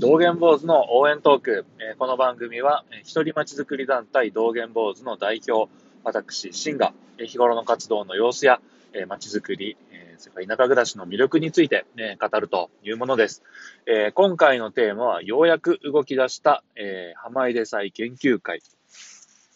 道元坊主の応援トーク。えーこの番組は、えー一人町づくり団体道元坊主の代表、私、シンが、えー日頃の活動の様子や、えー町づくり、えーそれから田舎暮らしの魅力について、ね、語るというものです。えー今回のテーマは、ようやく動き出した、えー浜出祭研究会、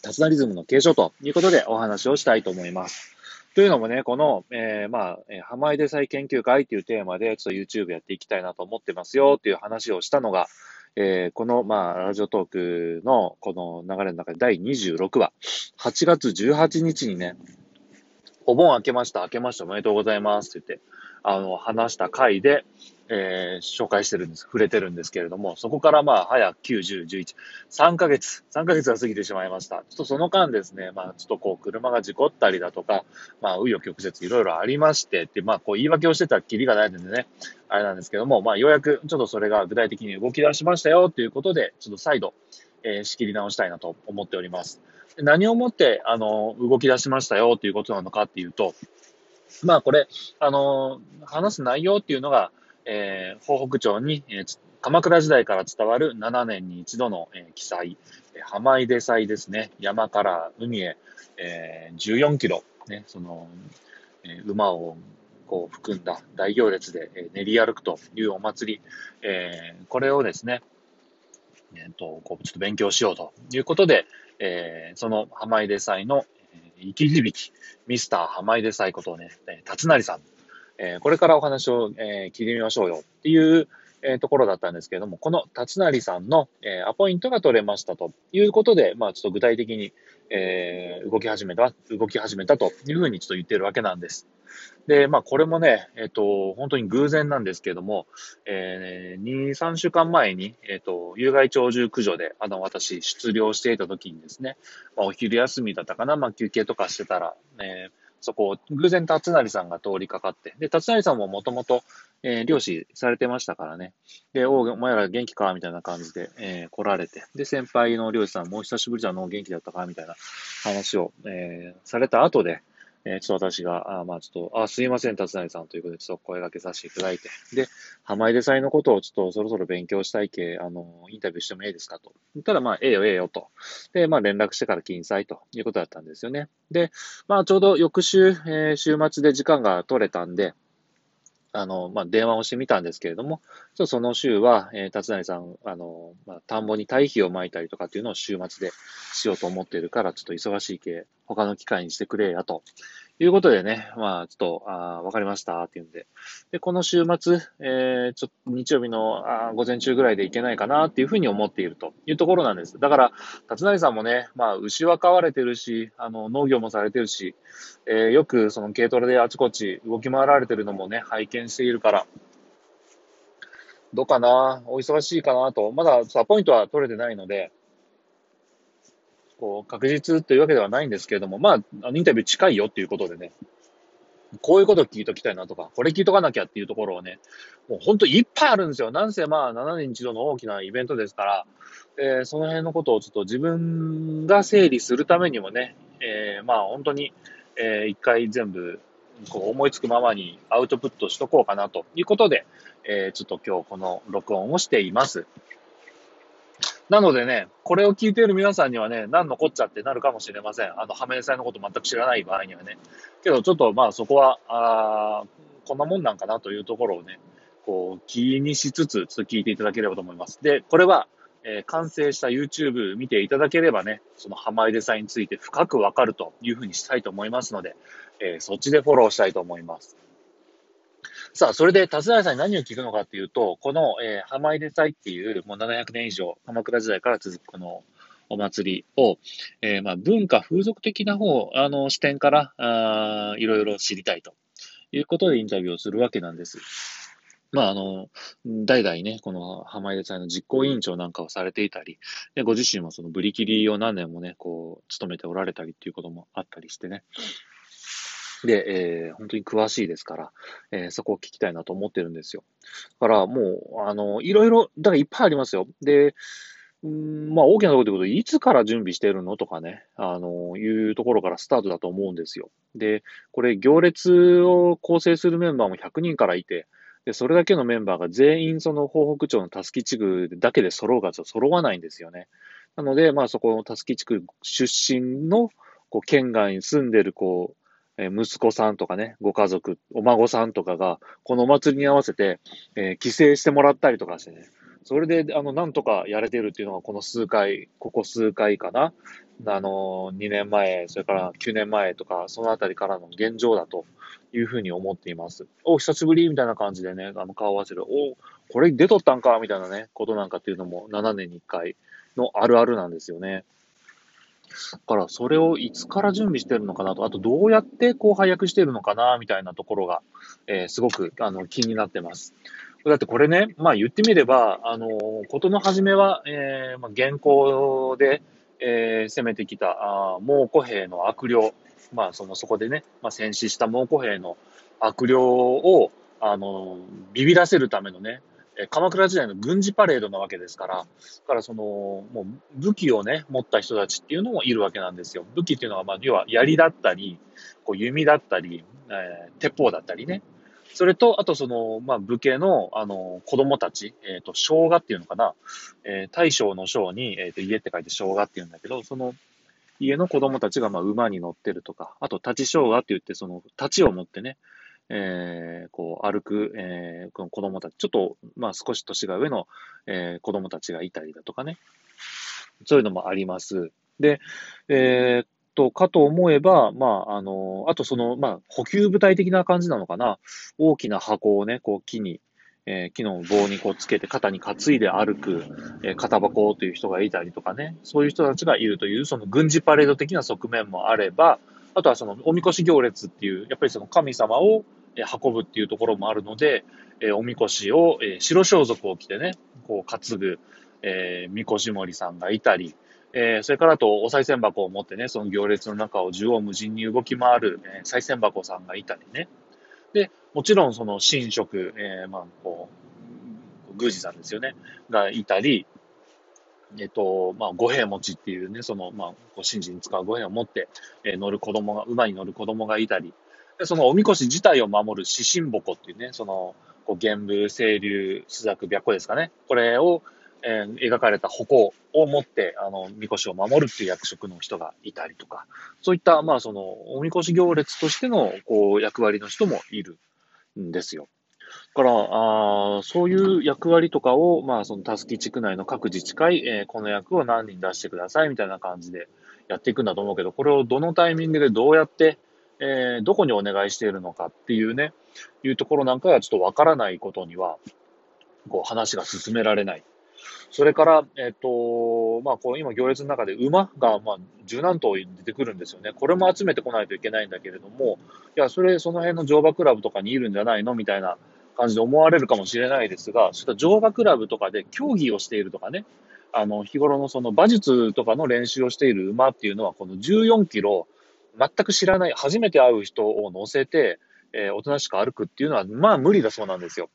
タツナリズムの継承ということでお話をしたいと思います。というのもね、この、えーまあ、えー浜出祭研究会というテーマで、ちょっと YouTube やっていきたいなと思ってますよっていう話をしたのが、えーこの、まあ、ラジオトークのこの流れの中で第26話、8月18日にね、お盆明けました、明けました、おめでとうございますって言って、あの、話した回で、えー紹介してるんです、触れてるんですけれども、そこからまあ、早9、10、11、3ヶ月、3ヶ月が過ぎてしまいました。ちょっとその間ですね、まあ、ちょっとこう、車が事故ったりだとか、まあ、紆余曲折いろいろありまして、で、まあ、こう、言い訳をしてたらキリがないのでね、あれなんですけども、まあ、ようやくちょっとそれが具体的に動き出しましたよということで、ちょっと再度、えー仕切り直したいなと思っております。何をもって、あの、動き出しましたよということなのかっていうと、まあ、これ、あの、話す内容っていうのが、えー、東北町に、えー鎌倉時代から伝わる7年に一度の、えー記載、えー浜出祭ですね。山から海へ、えー14キロ、ね、その、えー馬をこう含んだ大行列で、えー練り歩くというお祭り、えーこれをですね、えーと、こうちょっと勉強しようということで、えーその浜出祭の、生き響き、ミスター浜出祭ことね、えー辰成さん、えーこれからお話を、えー聞いてみましょうよっていう、えーところだったんですけれども、この辰成さんの、えアポイントが取れましたということで、まあちょっと具体的に、えー動き始めた、動き始めたというふうにちょっと言ってるわけなんです。で、まあこれもね、えっ、と、本当に偶然なんですけれども、えー、2、3週間前に、えっ、と、有害鳥獣駆除で、あの、私、出漁していた時にですね、まあ、お昼休みだったかな、まあ、休憩とかしてたら、えーそこを偶然辰成さんが通りかかって、で、辰成さんももともと、え漁師されてましたからね。で、おお前ら元気か？みたいな感じで、えー来られて、で、先輩の漁師さんもう久しぶりじゃの元気だったか？みたいな話を、えーされた後で、えーちょっと私が、あまあちょっと、あ、すいません、達成さんということで、ちょっと声掛けさせていただいて、で、浜出祭のことをちょっとそろそろ勉強したいけ、あの、インタビューしてもいいですかと。言ったら、まあ、ええよ、ええよと。で、まあ、連絡してから金祭ということだったんですよね。で、まあ、ちょうど翌週、えー週末で時間が取れたんで、あの、まあ、電話をしてみたんですけれども、ちょその週は、えー、辰成さん、あの、まあ、田んぼに堆肥を撒いたりとかっていうのを週末でしようと思っているから、ちょっと忙しい系、他の機会にしてくれや、と。ということでね、まあ、ちょっと、あーわかりました、っていうんで。で、この週末、えー、ちょっと日曜日のあ午前中ぐらいで行けないかな、っていうふうに思っているというところなんです。だから、辰成さんもね、まあ、牛は飼われてるし、あの、農業もされてるし、えーよくその軽トラであちこち動き回られてるのもね、拝見しているから、どうかな、お忙しいかな？と、まださ、ポイントは取れてないので、こう、確実というわけではないんですけれども、まあ、あのインタビュー近いよっていうことでね、こういうこと聞いときたいなとか、これ聞いとかなきゃっていうところをね、もう本当いっぱいあるんですよ。なんせまあ、7年に一度の大きなイベントですから、えーその辺のことをちょっと自分が整理するためにもね、えーまあ本当に、えー一回全部、こう思いつくままにアウトプットしとこうかなということで、えーちょっと今日この録音をしています。なのでね、これを聞いている皆さんにはね、何のこっちゃってなるかもしれません。あの、ハメネさんのこと全く知らない場合にはね。けど、ちょっとまあそこは、あこんなもんなんかなというところをね、こう気にしつつ、ちょっと聞いていただければと思います。で、これは、えー完成した YouTube 見ていただければね、その浜出さんについて深くわかるというふうにしたいと思いますので、えーそっちでフォローしたいと思います。さあ、それで、達成さんに何を聞くのかっていうと、この、えー、浜出祭っていう、もう700年以上、鎌倉時代から続くこのお祭りを、えーまあ、文化、風俗的な方、あの、視点から、あいろいろ知りたいということでインタビューをするわけなんです。まあ、あの、代々ね、この浜出祭の実行委員長なんかをされていたり、でご自身もそのブリキリを何年もね、こう、務めておられたりっていうこともあったりしてね。で、えー本当に詳しいですから、えーそこを聞きたいなと思ってるんですよ。だからもう、あの、いろいろ、だからいっぱいありますよ。で、うんまあ大きなところで言うと、いつから準備してるのとかね、あの、いうところからスタートだと思うんですよ。で、これ行列を構成するメンバーも100人からいて、で、それだけのメンバーが全員その東北町のたすき地区だけで揃うかと揃わないんですよね。なので、まあそこのたすき地区出身のこう県外に住んでるこう、え、息子さんとかね、ご家族、お孫さんとかが、このお祭りに合わせて、えー、帰省してもらったりとかしてね、それで、あの、なんとかやれてるっていうのが、この数回、ここ数回かな。あの、2年前、それから9年前とか、そのあたりからの現状だというふうに思っています。お、久しぶりみたいな感じでね、あの、顔合わせる。お、これ出とったんかみたいなね、ことなんかっていうのも7年に1回のあるあるなんですよね。だから、それをいつから準備してるのかなと、あとどうやってこう配役してるのかな、みたいなところが、えー、すごくあの気になってます。だってこれね、まあ言ってみれば、あの、ことの始めは、えー、まあ、現行で、えー、攻めてきた、あ猛虎兵の悪霊、まあその、そこでね、まあ戦死した猛虎兵の悪霊を、あの、ビビらせるためのね、鎌倉時代の軍事パレードなわけですから、だからその、もう武器をね、持った人たちっていうのもいるわけなんですよ。武器っていうのは、まあ、要は槍だったり、こう弓だったり、えー、鉄砲だったりね、それと、あとその、まあ、武家の、あの、子供たち、えっ、ー、と、生姜っていうのかな、えー、大将の将に、えっ、ー、と、家って書いて生姜って言うんだけど、その、家の子供たちが、まあ、馬に乗ってるとか、あと、立ち生姜って言って、その、立ちを持ってね、えー、こう、歩く、えー、この子供たち、ちょっと、まあ、少し年が上の、えー、子供たちがいたりだとかね、そういうのもあります。で、えー、と、かと思えば、まあ、あの、あとその、まあ、補給部隊的な感じなのかな。大きな箱をね、こう木に、えー、木の棒にこうつけて肩に担いで歩く、えー、肩箱という人がいたりとかね、そういう人たちがいるという、その軍事パレード的な側面もあれば、あとはそのおみこし行列っていう、やっぱりその神様を運ぶっていうところもあるので、え、おみこしを、え、白装束を着てね、こう担ぐ、えー、みこし森さんがいたり、えー、それからと、お賽銭箱を持ってね、その行列の中を縦横無尽に動き回る、えー、賽銭箱さんがいたりね。で、もちろんその神職、えー、まあ、こう、宮司さんですよね、がいたり、えっ、と、まあ、五兵持ちっていうね、その、まあ、こう神事に使う五兵を持って、えー、乗る子供が、馬に乗る子供がいたり、でそのおみこし自体を守る獅神箱っていうね、その、こう、玄武、清流、朱雀、白虎ですかね。これを、えー、描かれた矛を持って、あの、みこしを守るっていう役職の人がいたりとか、そういった、まあ、その、おみこし行列としての、こう、役割の人もいるんですよ。だから、あそういう役割とかを、まあ、その、たすき地区内の各自治会、えー、この役を何人出してください、みたいな感じでやっていくんだと思うけど、これをどのタイミングでどうやって、えー、どこにお願いしているのかっていうね、いうところなんかがちょっとわからないことには、こう話が進められないそれから、えっ、と、まあ、こう、今行列の中で馬が、まあ、十何頭出てくるんですよね。これも集めてこないといけないんだけれども、いや、それ、その辺の乗馬クラブとかにいるんじゃないのみたいな感じで思われるかもしれないですが、そういった乗馬クラブとかで競技をしているとかね、あの、日頃のその馬術とかの練習をしている馬っていうのは、この14キロ、全く知らない、初めて会う人を乗せて、えー、おとなしく歩くっていうのは、まあ無理だそうなんですよ。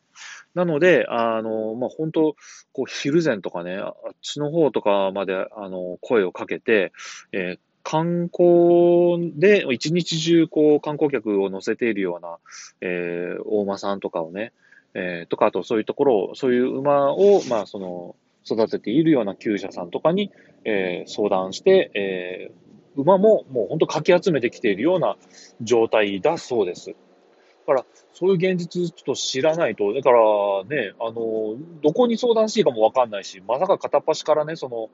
なので、あの、まあ本当、こう、昼前とかね、あっちの方とかまで、あの、声をかけて、えー、観光で、一日中、こう、観光客を乗せているような、えー、大馬さんとかをね、えー、とか、あとそういうところを、そういう馬を、まあ、その、育てているような厩舎さんとかに、えー、相談して、えー、馬ももう本当かき集めてきているような状態だそうです。だから、そういう現実ちょっと知らないと、だからね、あの、どこに相談していいかもわかんないし、まさか片っ端からね、その、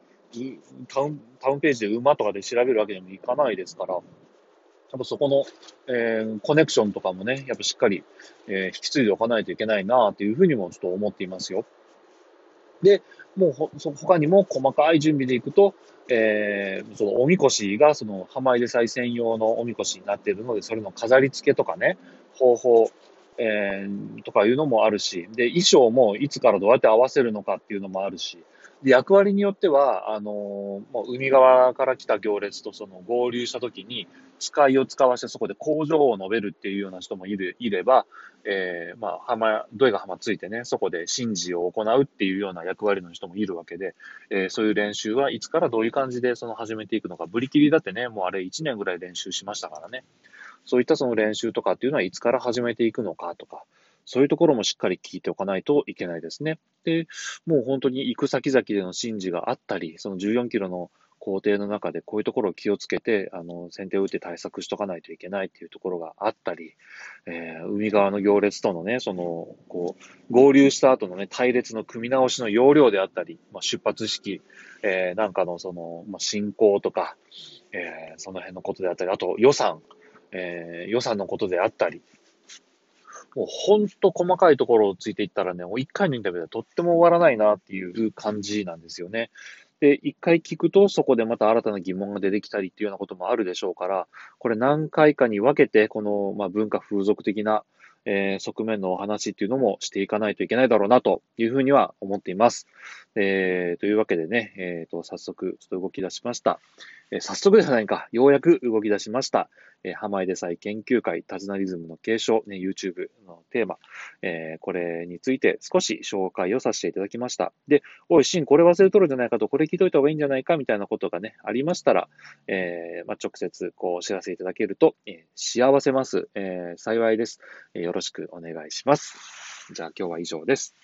タウン、タウンページで馬とかで調べるわけにもいかないですから、多分そこの、えー、コネクションとかもね、やっぱしっかり、えー、引き継いでおかないといけないなっていうふうにもちょっと思っていますよ。で、もうほ、ほ他にも細かい準備でいくと、えー、そのおみこしがその浜入れ祭専用のおみこしになっているので、それの飾り付けとかね、方法、えー、とかいうのもあるし、で、衣装もいつからどうやって合わせるのかっていうのもあるし、で、役割によっては、あのー、もう海側から来た行列とその合流した時に、使いを使わせてそこで工場を述べるっていうような人もいる、いれば、えー、まあ、浜、どえが浜ついてね、そこで神事を行うっていうような役割の人もいるわけで、えー、そういう練習はいつからどういう感じでその始めていくのか、ブリキリだってね、もうあれ1年ぐらい練習しましたからね。そういったその練習とかっていうのはいつから始めていくのかとか、そういうところもしっかり聞いておかないといけないですね。で、もう本当に行く先々での神事があったり、その14キロの工程の中でこういうところを気をつけて、あの、先手を打って対策しとかないといけないっていうところがあったり、えー、海側の行列とのね、その、こう、合流した後のね、隊列の組み直しの要領であったり、まあ、出発式、えー、なんかのその、まあ、進行とか、えー、その辺のことであったり、あと予算、えー、予算のことであったり、もうほんと細かいところをついていったらね、もう一回のインタビューではとっても終わらないなっていう感じなんですよね。で、一回聞くと、そこでまた新たな疑問が出てきたりっていうようなこともあるでしょうから、これ何回かに分けて、この、まあ、文化風俗的な、えー、側面のお話っていうのもしていかないといけないだろうなというふうには思っています。えー、というわけでね、えっ、ー、と、早速、ちょっと動き出しました。え早速ではないか、ようやく動き出しました。えー、浜井で祭研究会、タジナリズムの継承、ね、YouTube のテーマ、えー、これについて少し紹介をさせていただきました。で、おい、シン、これ忘れとるんじゃないかと、これ聞いといた方がいいんじゃないかみたいなことがね、ありましたら、えー、まあ、直接こうお知らせいただけると、え幸せます、え幸いです、えよろしくお願いします。じゃあ今日は以上です。